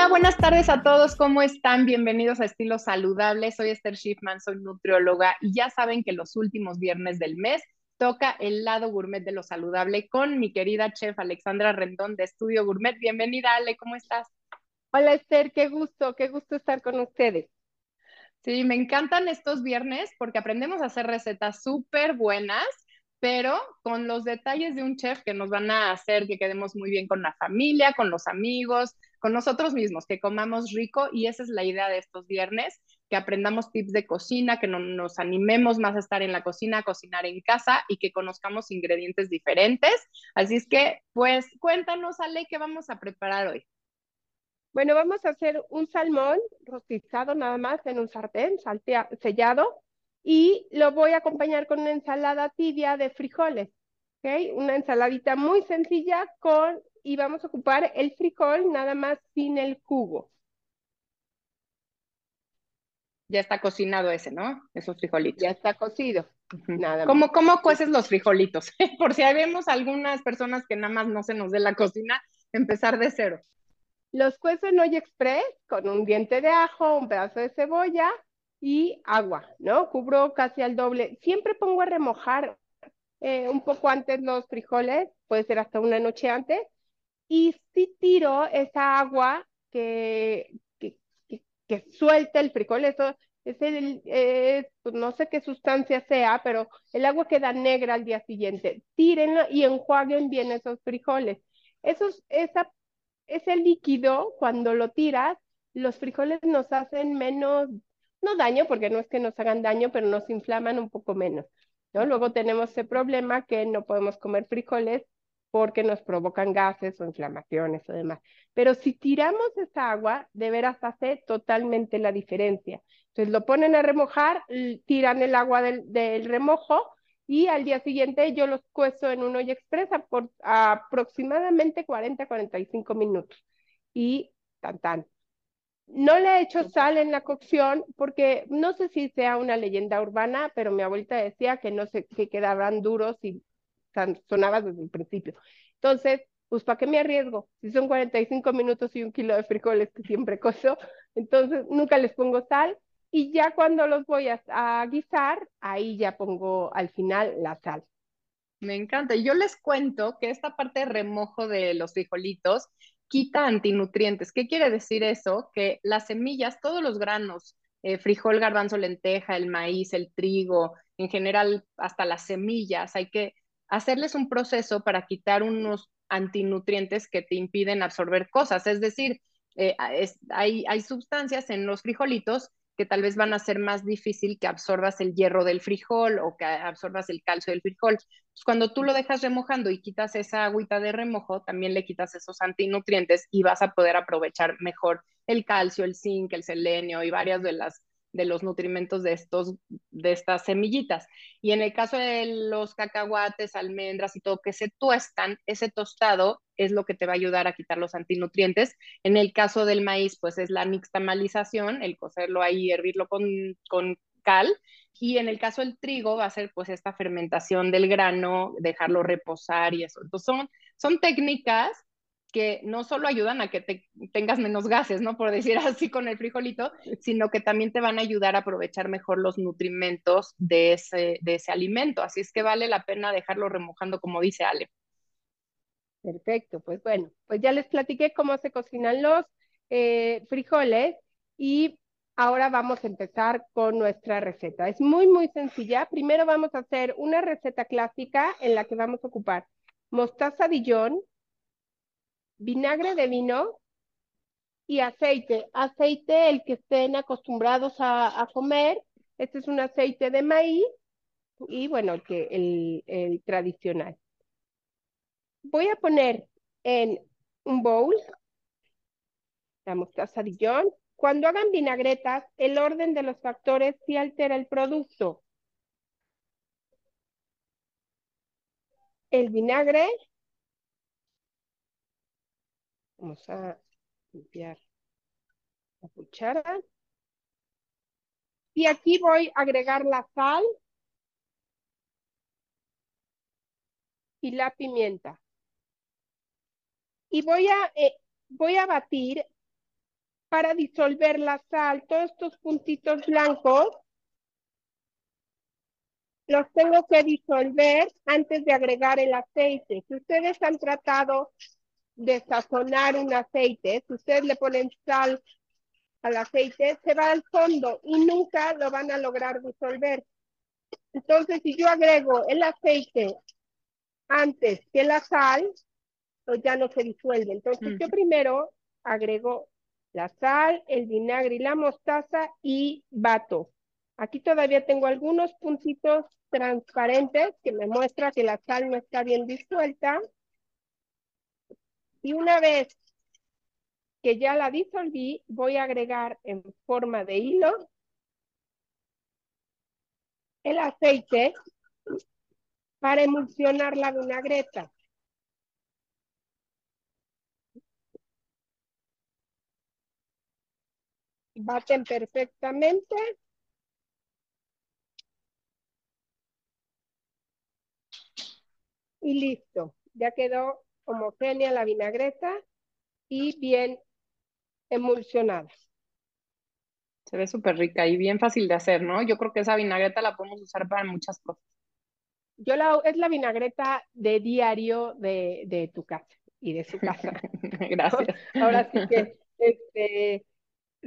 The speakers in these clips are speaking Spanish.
Hola, buenas tardes a todos. ¿Cómo están? Bienvenidos a Estilo Saludable. Soy Esther Schiffman, soy nutrióloga y ya saben que los últimos viernes del mes toca el lado gourmet de lo saludable con mi querida chef Alexandra Rendón de Estudio Gourmet. Bienvenida, Ale, ¿cómo estás? Hola Esther, qué gusto, qué gusto estar con ustedes. Sí, me encantan estos viernes porque aprendemos a hacer recetas súper buenas pero con los detalles de un chef que nos van a hacer que quedemos muy bien con la familia, con los amigos, con nosotros mismos, que comamos rico y esa es la idea de estos viernes, que aprendamos tips de cocina, que nos animemos más a estar en la cocina, a cocinar en casa y que conozcamos ingredientes diferentes. Así es que, pues cuéntanos, Ale, ¿qué vamos a preparar hoy? Bueno, vamos a hacer un salmón rostizado nada más en un sartén sellado y lo voy a acompañar con una ensalada tibia de frijoles, ¿ok? Una ensaladita muy sencilla con, y vamos a ocupar el frijol nada más sin el jugo. Ya está cocinado ese, ¿no? Esos frijolitos. Ya está cocido. Nada ¿Cómo, más. ¿Cómo cueces los frijolitos? Por si vemos algunas personas que nada más no se nos dé la cocina, empezar de cero. Los cuezo en olla express con un diente de ajo, un pedazo de cebolla, y agua, ¿no? Cubro casi al doble. Siempre pongo a remojar eh, un poco antes los frijoles, puede ser hasta una noche antes, y si tiro esa agua que, que, que, suelta el frijol, eso es el, pues no sé qué sustancia sea, pero el agua queda negra al día siguiente. Tírenlo y enjuaguen bien esos frijoles. Esos, esa, ese líquido, cuando lo tiras, los frijoles nos hacen menos no daño, porque no es que nos hagan daño, pero nos inflaman un poco menos. ¿no? Luego tenemos ese problema que no podemos comer frijoles porque nos provocan gases o inflamaciones o demás. Pero si tiramos esa agua, de veras hace totalmente la diferencia. Entonces lo ponen a remojar, tiran el agua del, del remojo y al día siguiente yo los cuezo en un olla expresa por aproximadamente 40-45 minutos. Y tan tan, no le he hecho sal en la cocción porque no sé si sea una leyenda urbana, pero mi abuelita decía que no sé, que quedaban duros y sonaba desde el principio. Entonces, pues ¿para qué me arriesgo? Si son 45 minutos y un kilo de frijoles que siempre coso, entonces nunca les pongo sal y ya cuando los voy a, a guisar, ahí ya pongo al final la sal. Me encanta. Yo les cuento que esta parte de remojo de los frijolitos quita antinutrientes. ¿Qué quiere decir eso? Que las semillas, todos los granos, eh, frijol, garbanzo, lenteja, el maíz, el trigo, en general hasta las semillas, hay que hacerles un proceso para quitar unos antinutrientes que te impiden absorber cosas. Es decir, eh, hay, hay sustancias en los frijolitos que tal vez van a ser más difícil que absorbas el hierro del frijol o que absorbas el calcio del frijol. Pues cuando tú lo dejas remojando y quitas esa agüita de remojo, también le quitas esos antinutrientes y vas a poder aprovechar mejor el calcio, el zinc, el selenio y varias de las de los nutrimentos de, estos, de estas semillitas. Y en el caso de los cacahuates, almendras y todo que se tuestan, ese tostado es lo que te va a ayudar a quitar los antinutrientes. En el caso del maíz, pues es la nixtamalización, el cocerlo ahí, hervirlo con, con cal. Y en el caso del trigo va a ser pues esta fermentación del grano, dejarlo reposar y eso. Entonces son, son técnicas que no solo ayudan a que te, tengas menos gases, ¿no? Por decir así con el frijolito, sino que también te van a ayudar a aprovechar mejor los nutrimentos de ese, de ese alimento. Así es que vale la pena dejarlo remojando, como dice Ale. Perfecto, pues bueno, pues ya les platiqué cómo se cocinan los eh, frijoles y ahora vamos a empezar con nuestra receta. Es muy, muy sencilla. Primero vamos a hacer una receta clásica en la que vamos a ocupar mostaza Dijon, vinagre de vino y aceite. Aceite, el que estén acostumbrados a, comer. Este es un aceite de maíz y bueno, el, que, el, tradicional. Voy a poner en un bowl la mostaza Dijon. Cuando hagan vinagretas, el orden de los factores sí altera el producto. El vinagre Vamos a limpiar la cuchara. Y aquí voy a agregar la sal y la pimienta. Y voy a, eh, voy a batir para disolver la sal. Todos estos puntitos blancos los tengo que disolver antes de agregar el aceite. Si ustedes han tratado de sazonar un aceite, si ustedes le ponen sal al aceite, se va al fondo y nunca lo van a lograr disolver. Entonces, si yo agrego el aceite antes que la sal, pues ya no se disuelve. Entonces, yo primero agrego la sal, el vinagre y la mostaza y bato. Aquí todavía tengo algunos puntitos transparentes que me muestra que la sal no está bien disuelta. Y una vez que ya la disolví, voy a agregar en forma de hilo el aceite para emulsionar la vinagreta. Baten perfectamente. Y listo, ya quedó homogénea la vinagreta y bien emulsionada. Se ve súper rica y bien fácil de hacer, ¿no? Yo creo que esa vinagreta la podemos usar para muchas cosas. Yo la, es la vinagreta de diario de, de tu casa y de su casa. Gracias. Ahora sí que este,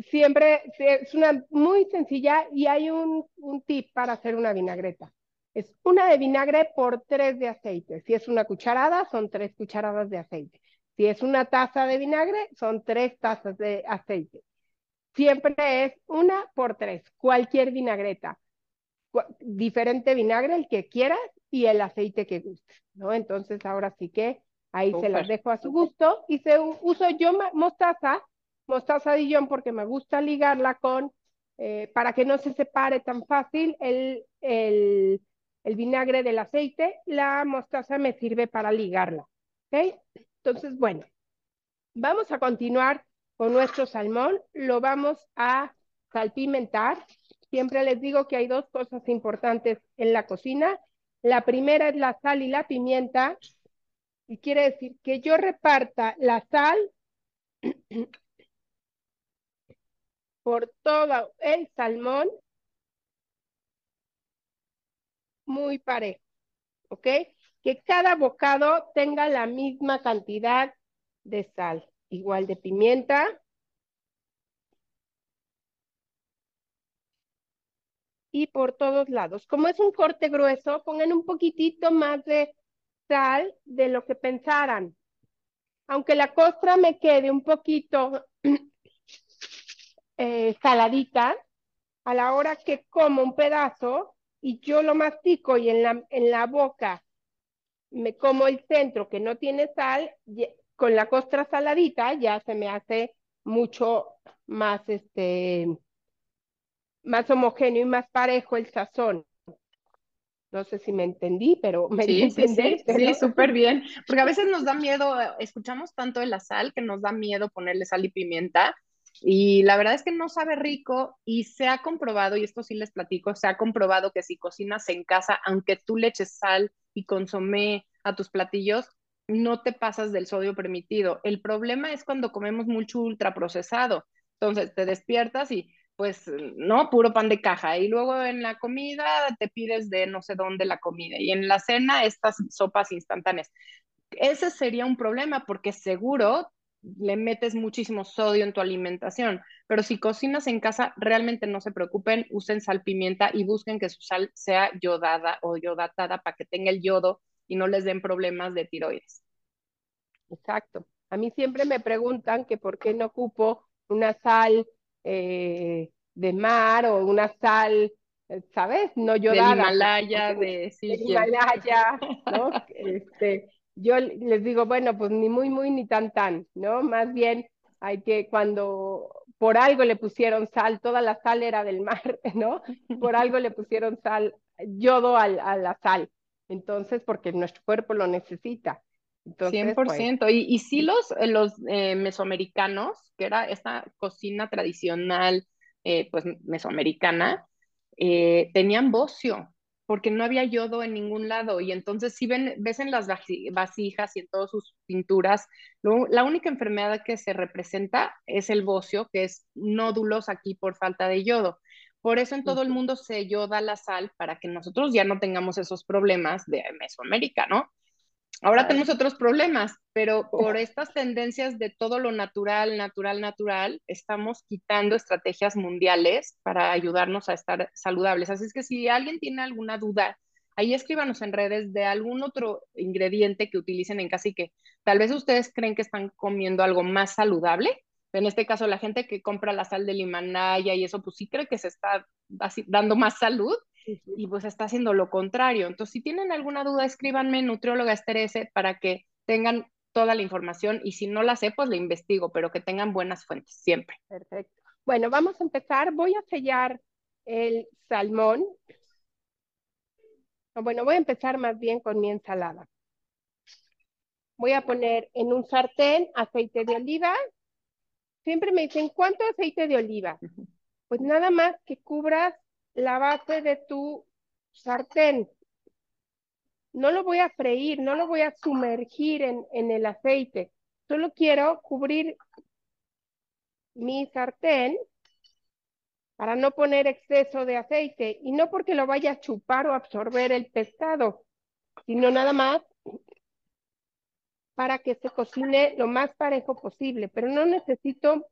siempre es una muy sencilla y hay un, un tip para hacer una vinagreta. Es una de vinagre por tres de aceite. Si es una cucharada, son tres cucharadas de aceite. Si es una taza de vinagre, son tres tazas de aceite. Siempre es una por tres, cualquier vinagreta. Diferente vinagre, el que quieras, y el aceite que guste, ¿no? Entonces ahora sí que ahí se las dejo a su gusto. Y se uso yo mostaza, mostaza Dijon porque me gusta ligarla con, eh, para que no se separe tan fácil el, el, el vinagre del aceite, la mostaza me sirve para ligarla, ¿ok? Entonces, bueno, vamos a continuar con nuestro salmón, lo vamos a salpimentar. Siempre les digo que hay dos cosas importantes en la cocina. La primera es la sal y la pimienta. Y quiere decir que yo reparta la sal por todo el salmón muy parejo, ¿ok? que cada bocado tenga la misma cantidad de sal, igual de pimienta. Y por todos lados. Como es un corte grueso, pongan un poquitito más de sal de lo que pensaran. Aunque la costra me quede un poquito eh, saladita, a la hora que como un pedazo y yo lo mastico y en la, en la boca me como el centro que no tiene sal, con la costra saladita ya se me hace mucho más, este, más homogéneo y más parejo el sazón. No sé si me entendí, pero me sí, sí, sí, súper bien. Porque a veces nos da miedo, escuchamos tanto de la sal que nos da miedo ponerle sal y pimienta. Y la verdad es que no sabe rico y se ha comprobado, y esto sí les platico, se ha comprobado que si cocinas en casa, aunque tú le eches sal y consomé a tus platillos, no te pasas del sodio permitido. El problema es cuando comemos mucho ultraprocesado. Entonces te despiertas y pues no, puro pan de caja. Y luego en la comida te pides de no sé dónde la comida. Y en la cena estas sopas instantáneas. Ese sería un problema porque seguro le metes muchísimo sodio en tu alimentación. Pero si cocinas en casa, realmente no se preocupen, usen sal pimienta y busquen que su sal sea yodada o yodatada para que tenga el yodo y no les den problemas de tiroides. Exacto. A mí siempre me preguntan que por qué no ocupo una sal eh, de mar o una sal, eh, ¿sabes? No yodada. Del Himalaya, de sí, Himalaya, ¿no? este, yo les digo, bueno, pues ni muy, muy, ni tan, tan, ¿no? Más bien hay que cuando por algo le pusieron sal, toda la sal era del mar, ¿no? Por algo le pusieron sal, yodo a la sal. Entonces, porque nuestro cuerpo lo necesita. Entonces, 100%. Pues y, y sí los, eh, los eh, mesoamericanos, que era esta cocina tradicional, eh, pues mesoamericana, tenían bocio. Porque no había yodo en ningún lado. Y entonces, si ven, ves en las vasijas y en todas sus pinturas, la única enfermedad que se representa es el bocio, que es nódulos aquí por falta de yodo. Por eso en todo el mundo se yoda la sal para que nosotros ya no tengamos esos problemas de Mesoamérica, ¿no? Ahora tenemos otros problemas, pero por estas tendencias de todo lo natural, natural, natural, estamos quitando estrategias mundiales para ayudarnos a estar saludables. Así es que si alguien tiene alguna duda, ahí escríbanos en redes de algún otro ingrediente que utilicen en casa y que tal vez ustedes creen que están comiendo algo más saludable. En este caso, la gente que compra la sal de Himalaya y eso, pues sí cree que se está dando más salud, y pues está haciendo lo contrario. Entonces, si tienen alguna duda, escríbanme nutrióloga Esterese para que tengan toda la información y si no la sé, pues la investigo, pero que tengan buenas fuentes siempre. Perfecto. Bueno, vamos a empezar. Voy a sellar el salmón. Bueno, voy a empezar más bien con mi ensalada. Voy a poner en un sartén aceite de oliva. Siempre me dicen, ¿cuánto aceite de oliva? Pues nada más que cubras la base de tu sartén. No lo voy a freír, no lo voy a sumergir en, en el aceite. Solo quiero cubrir mi sartén para no poner exceso de aceite y no porque lo vaya a chupar o absorber el pescado, sino nada más para que se cocine lo más parejo posible, pero no necesito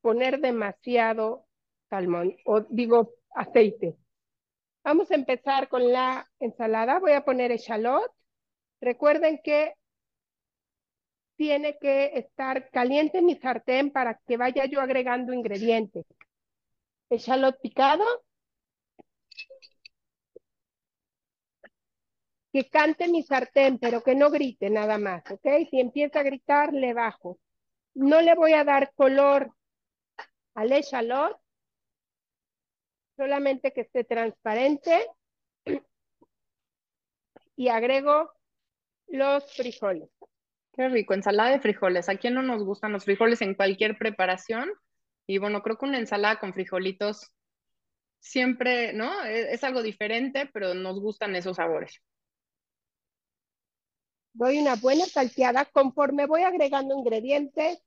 poner demasiado salmón, o digo aceite. Vamos a empezar con la ensalada. Voy a poner echalot. Recuerden que tiene que estar caliente mi sartén para que vaya yo agregando ingredientes. Echalot picado. Que cante mi sartén, pero que no grite nada más, ¿ok? Si empieza a gritar, le bajo. No le voy a dar color al echalot solamente que esté transparente y agrego los frijoles. Qué rico, ensalada de frijoles. ¿A quién no nos gustan los frijoles en cualquier preparación? Y bueno, creo que una ensalada con frijolitos siempre, ¿no? Es, es algo diferente, pero nos gustan esos sabores. Doy una buena salteada. Conforme voy agregando ingredientes,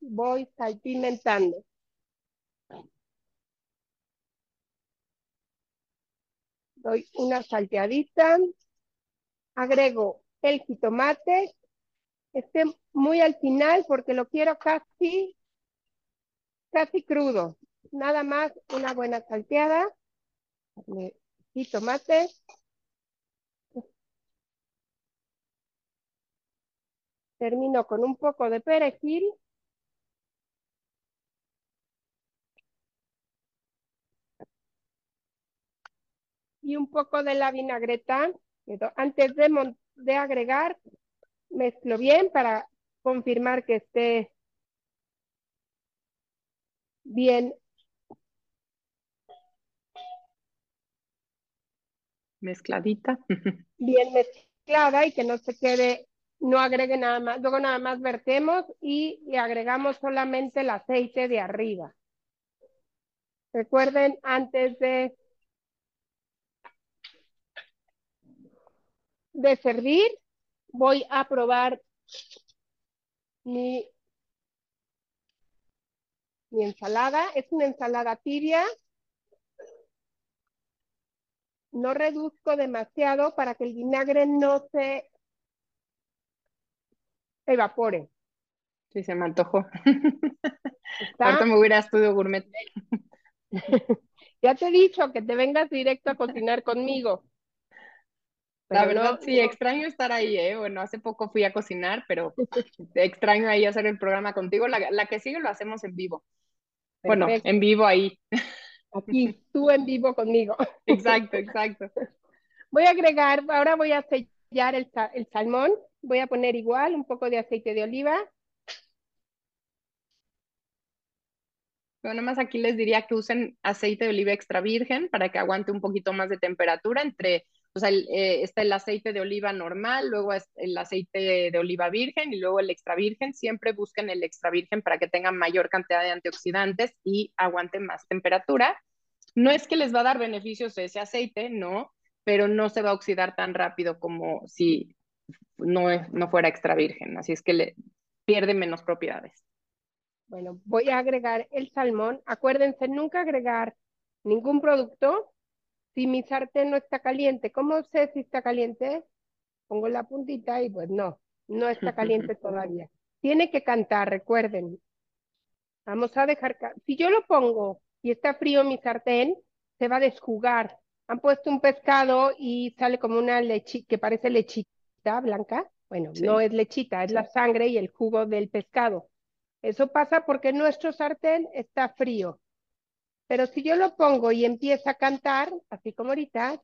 voy salpimentando. Doy una salteadita, agrego el jitomate, esté muy al final porque lo quiero casi, casi crudo. Nada más una buena salteada, jitomate. Termino con un poco de perejil. Y un poco de la vinagreta. Antes de, de agregar, mezclo bien para confirmar que esté bien mezcladita. Bien mezclada y que no se quede, no agregue nada más. Luego nada más vertemos y agregamos solamente el aceite de arriba. Recuerden, antes de de servir, voy a probar mi, mi ensalada. Es una ensalada tibia. No reduzco demasiado para que el vinagre no se evapore. Sí, se me antojó. Ahorita me a estudio gourmet. ya te he dicho que te vengas directo a cocinar conmigo. La verdad, sí, extraño estar ahí, ¿eh? Bueno, hace poco fui a cocinar, pero extraño ahí hacer el programa contigo. La, que sigue lo hacemos en vivo. Bueno, en vivo ahí. Aquí, tú en vivo conmigo. Exacto, exacto. Voy a agregar, ahora voy a sellar el, el salmón. Voy a poner igual un poco de aceite de oliva. Bueno, nada más aquí les diría que usen aceite de oliva extra virgen para que aguante un poquito más de temperatura entre o sea, eh, está el aceite de oliva normal, luego el aceite de oliva virgen y luego el extra virgen. Siempre busquen el extra virgen para que tengan mayor cantidad de antioxidantes y aguanten más temperatura. No es que les va a dar beneficios ese aceite, no, pero no se va a oxidar tan rápido como si no, no fuera extra virgen. Así es que pierde menos propiedades. Bueno, voy a agregar el salmón. Acuérdense, nunca agregar ningún producto si mi sartén no está caliente. ¿Cómo sé si está caliente? Pongo la puntita y pues no, no está caliente todavía. Tiene que cantar, recuerden. Vamos a dejar, si yo lo pongo y está frío mi sartén, se va a desjugar. Han puesto un pescado y sale como una lechita, que parece lechita blanca. Bueno, no es lechita, es la sangre y el jugo del pescado. Eso pasa porque nuestro sartén está frío. Pero si yo lo pongo y empieza a cantar, así como ahorita,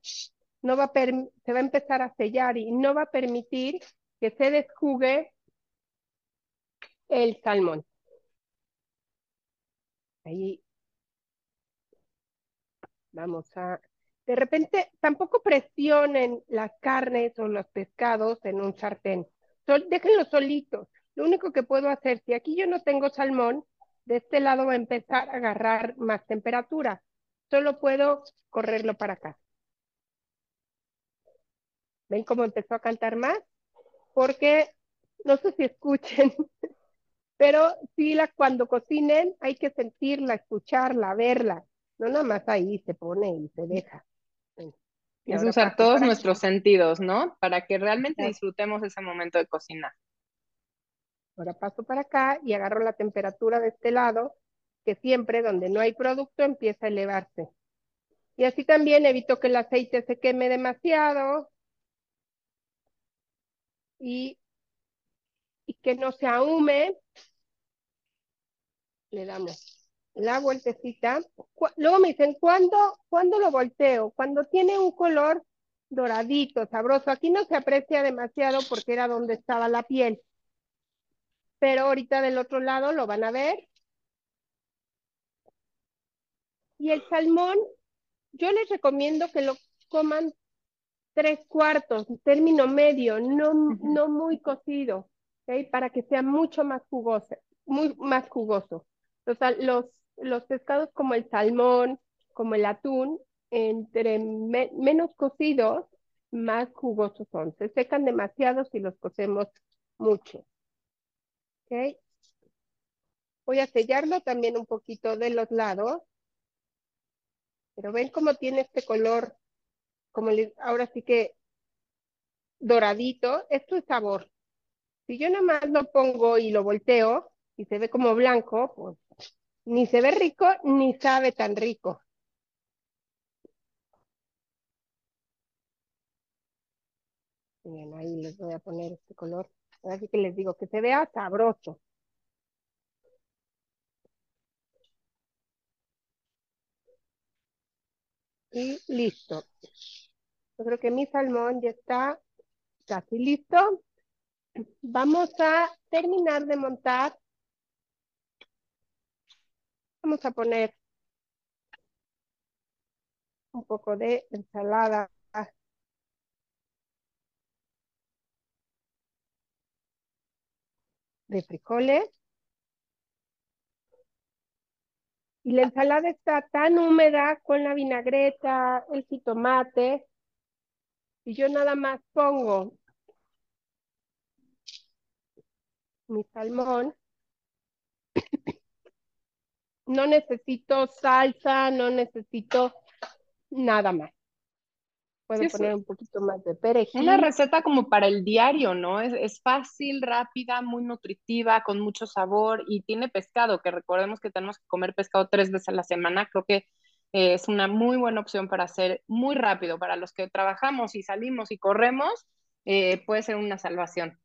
no va a se va a empezar a sellar y no va a permitir que se desjugue el salmón. Ahí vamos a... De repente, tampoco presionen las carnes o los pescados en un sartén. Sol, déjenlos solitos. Lo único que puedo hacer, si aquí yo no tengo salmón, de este lado va a empezar a agarrar más temperatura. Solo puedo correrlo para acá. ¿Ven cómo empezó a cantar más? Porque, no sé si escuchen, pero sí, la, cuando cocinen hay que sentirla, escucharla, verla. No nada más ahí se pone y se deja. es usar todos nuestros sentidos, ¿no? Para que realmente disfrutemos ese momento de cocinar. Ahora paso para acá y agarro la temperatura de este lado, que siempre donde no hay producto empieza a elevarse. Y así también evito que el aceite se queme demasiado y, que no se ahume. Le damos la vueltecita. Luego me dicen, ¿cuándo, ¿cuándo lo volteo? Cuando tiene un color doradito, sabroso. Aquí no se aprecia demasiado porque era donde estaba la piel pero ahorita del otro lado lo van a ver. Y el salmón, yo les recomiendo que lo coman tres cuartos, término medio, no, no muy cocido, para que sea mucho más jugoso, muy más jugoso. Los, los, los pescados como el salmón, como el atún, entre menos cocidos, más jugosos son. Se secan demasiado si los cocemos mucho. Voy a sellarlo también un poquito de los lados. Pero ven cómo tiene este color, como ahora sí que doradito. Esto es sabor. Si yo nada más lo pongo y lo volteo y se ve como blanco, pues ni se ve rico ni sabe tan rico. Bien, ahí les voy a poner este color. Así que les digo que se vea sabroso. Y listo. Yo creo que mi salmón ya está casi listo. Vamos a terminar de montar. Vamos a poner un poco de ensalada de frijoles. Y la ensalada está tan húmeda con la vinagreta, el jitomate. Y yo nada más pongo mi salmón. No necesito salsa, no necesito nada más. Puedo poner un poquito más de perejil. Una receta como para el diario, ¿no? Es, es, fácil, rápida, muy nutritiva, con mucho sabor y tiene pescado, que recordemos que tenemos que comer pescado tres veces a la semana. Creo que eh, es una muy buena opción para hacer muy rápido. Para los que trabajamos y salimos y corremos, eh, puede ser una salvación.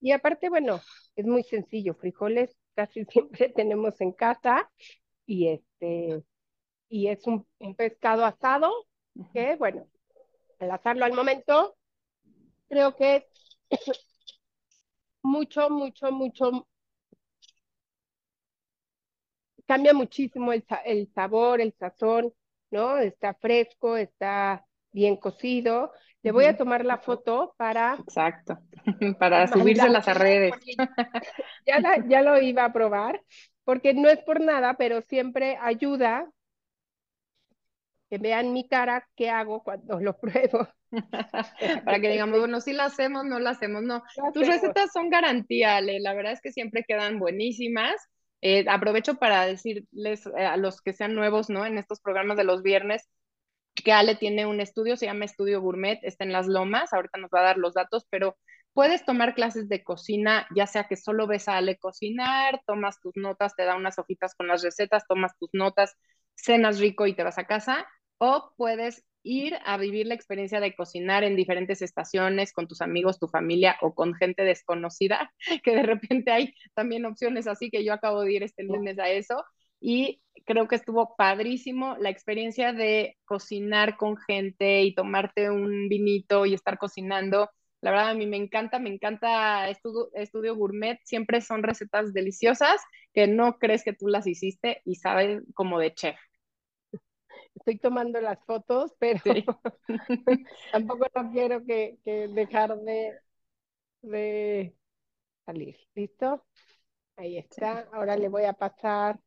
Y aparte, bueno, es muy sencillo. Frijoles casi siempre tenemos en casa y este y es un, un pescado asado que, bueno, al hacerlo al momento, creo que mucho, mucho, mucho, cambia muchísimo el, el sabor, el sazón, ¿no? Está fresco, está bien cocido. Le voy a tomar la foto para... Exacto, para subirse a las redes. Ya, ya lo iba a probar, porque no es por nada, pero siempre ayuda que vean mi cara, qué hago cuando lo pruebo. Para que digamos, bueno, si la hacemos, no la hacemos, no. Tus recetas son garantía, Ale. La verdad es que siempre quedan buenísimas. Eh, aprovecho para decirles eh, a los que sean nuevos, ¿no? En estos programas de los viernes, que Ale tiene un estudio, se llama Estudio Gourmet, está en Las Lomas, ahorita nos va a dar los datos, pero puedes tomar clases de cocina, ya sea que solo ves a Ale cocinar, tomas tus notas, te da unas hojitas con las recetas, tomas tus notas, cenas rico y te vas a casa, o puedes ir a vivir la experiencia de cocinar en diferentes estaciones con tus amigos, tu familia o con gente desconocida, que de repente hay también opciones así que yo acabo de ir este lunes a eso y creo que estuvo padrísimo la experiencia de cocinar con gente y tomarte un vinito y estar cocinando. La verdad, a mí me encanta, me encanta estudio, estudio gourmet. Siempre son recetas deliciosas que no crees que tú las hiciste y saben como de chef estoy tomando las fotos, pero tampoco no quiero que, dejar de, de salir. ¿Listo? Ahí está. Ahora le voy a pasar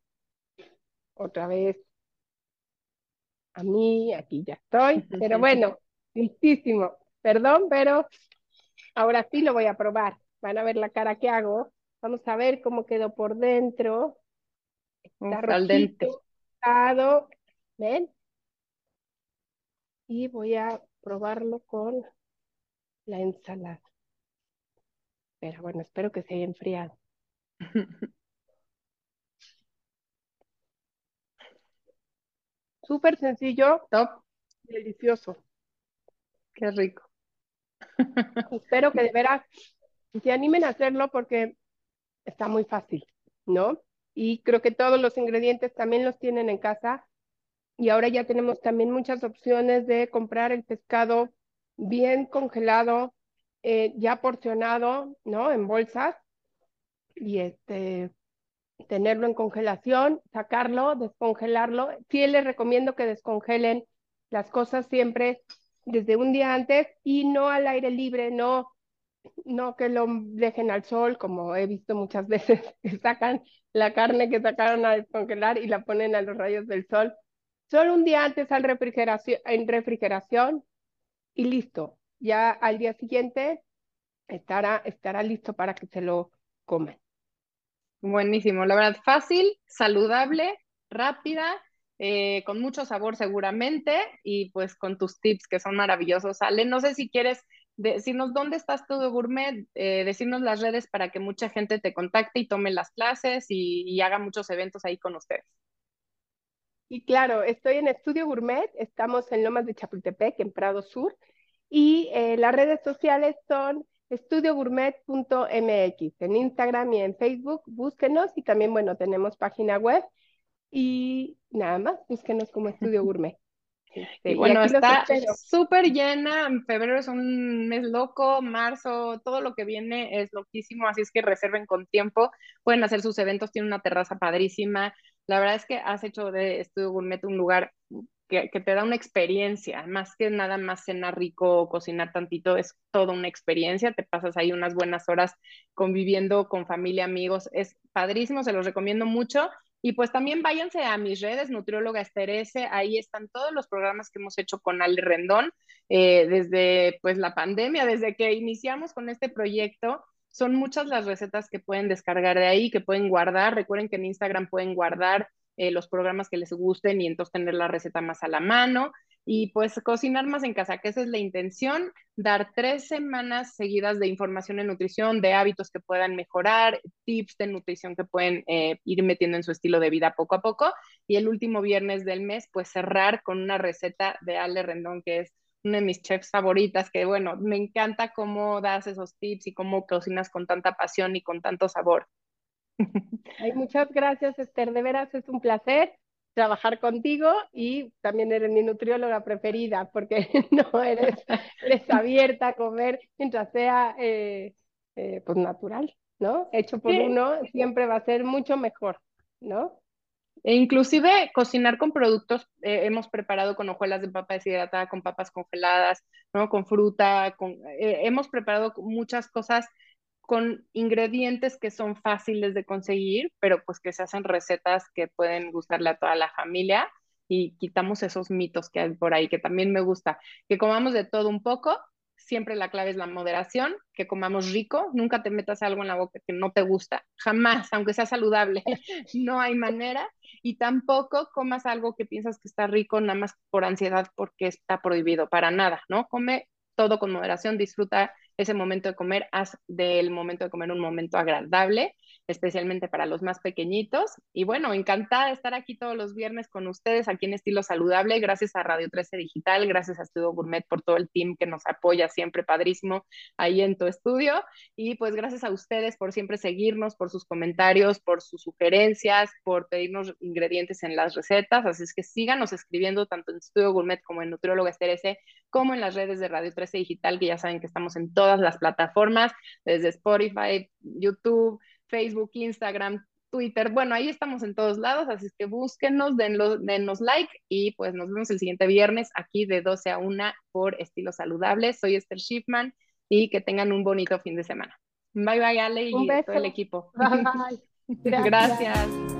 otra vez a mí. Aquí ya estoy. Pero bueno, listísimo. Perdón, pero ahora sí lo voy a probar. Van a ver la cara que hago. Vamos a ver cómo quedó por dentro. Está rojito, ¿Ven? Y voy a probarlo con la ensalada. Pero bueno, espero que se haya enfriado. Súper sencillo. Top. Delicioso. Qué rico. espero que de veras se animen a hacerlo porque está muy fácil, ¿no? Y creo que todos los ingredientes también los tienen en casa y ahora ya tenemos también muchas opciones de comprar el pescado bien congelado, eh, ya porcionado, ¿no? En bolsas y este tenerlo en congelación, sacarlo, descongelarlo. Sí les recomiendo que descongelen las cosas siempre desde un día antes y no al aire libre, no no que lo dejen al sol, como he visto muchas veces, que sacan la carne que sacaron a descongelar y la ponen a los rayos del sol. Solo un día antes al refrigeración, en refrigeración y listo. Ya al día siguiente estará, estará listo para que se lo coman. Buenísimo, la verdad, fácil, saludable, rápida, eh, con mucho sabor seguramente y pues con tus tips que son maravillosos. Ale, no sé si quieres decirnos dónde estás todo gourmet, eh, decirnos las redes para que mucha gente te contacte y tome las clases y, y haga muchos eventos ahí con ustedes. Y claro, estoy en Estudio Gourmet, estamos en Lomas de Chapultepec, en Prado Sur, y eh, las redes sociales son estudiogourmet.mx, en Instagram y en Facebook, búsquenos y también, bueno, tenemos página web. Y nada más, búsquenos como Estudio Gourmet. Este, y bueno, está súper llena, febrero es un mes loco, marzo, todo lo que viene es loquísimo, así es que reserven con tiempo, pueden hacer sus eventos, tiene una terraza padrísima, la verdad es que has hecho de Estudio Gourmet un lugar que, te da una experiencia, más que nada más cenar rico o cocinar tantito, es toda una experiencia, te pasas ahí unas buenas horas conviviendo con familia, amigos, es padrísimo, se los recomiendo mucho. Y pues también váyanse a mis redes, Nutrióloga Esterese, ahí están todos los programas que hemos hecho con Ale Rendón, eh, desde pues la pandemia, desde que iniciamos con este proyecto, son muchas las recetas que pueden descargar de ahí, que pueden guardar. Recuerden que en Instagram pueden guardar eh, los programas que les gusten y entonces tener la receta más a la mano y pues cocinar más en casa, que esa es la intención, dar tres semanas seguidas de información en nutrición, de hábitos que puedan mejorar, tips de nutrición que pueden eh, ir metiendo en su estilo de vida poco a poco y el último viernes del mes pues cerrar con una receta de Ale Rendón que es una de mis chefs favoritas, que bueno, me encanta cómo das esos tips y cómo cocinas con tanta pasión y con tanto sabor. Ay, muchas gracias, Esther. De veras es un placer trabajar contigo y también eres mi nutrióloga preferida porque no eres, eres abierta a comer mientras sea eh, eh, pues natural, ¿no? Hecho por uno siempre va a ser mucho mejor, ¿no? E inclusive cocinar con productos, eh, hemos preparado con hojuelas de papa deshidratada, con papas congeladas, ¿no? Con fruta, con, eh, hemos preparado muchas cosas con ingredientes que son fáciles de conseguir, pero pues que se hacen recetas que pueden gustarle a toda la familia. y quitamos esos mitos que hay por ahí, que también me gusta, que comamos de todo un poco, siempre la clave es la moderación, que comamos rico, nunca te metas algo en la boca que no te gusta, jamás, aunque sea saludable, no hay manera, y tampoco comas algo que piensas que está rico nada más por ansiedad porque está prohibido, para nada, ¿no? Come todo con moderación, disfruta ese momento de comer, haz del momento de comer un momento agradable, especialmente para los más pequeñitos. Y bueno, encantada de estar aquí todos los viernes con ustedes aquí en Estilo Saludable. Gracias a Radio 13 Digital, gracias a Estudio Gourmet por todo el team que nos apoya siempre, padrísimo, ahí en tu estudio. Y pues gracias a ustedes por siempre seguirnos, por sus comentarios, por sus sugerencias, por pedirnos ingredientes en las recetas. Así es que síganos escribiendo tanto en Estudio Gourmet como en Nutrióloga Esterece, como en las redes de Radio 13 Digital, que ya saben que estamos en todas las plataformas, desde Spotify, YouTube, Facebook, Instagram, Twitter. Bueno, ahí estamos en todos lados, así que búsquenos, denos like y pues nos vemos el siguiente viernes aquí de 12 a 1 por Estilo Saludable. Soy Esther Schiffman y que tengan un bonito fin de semana. Bye bye Ale y todo el equipo. Gracias.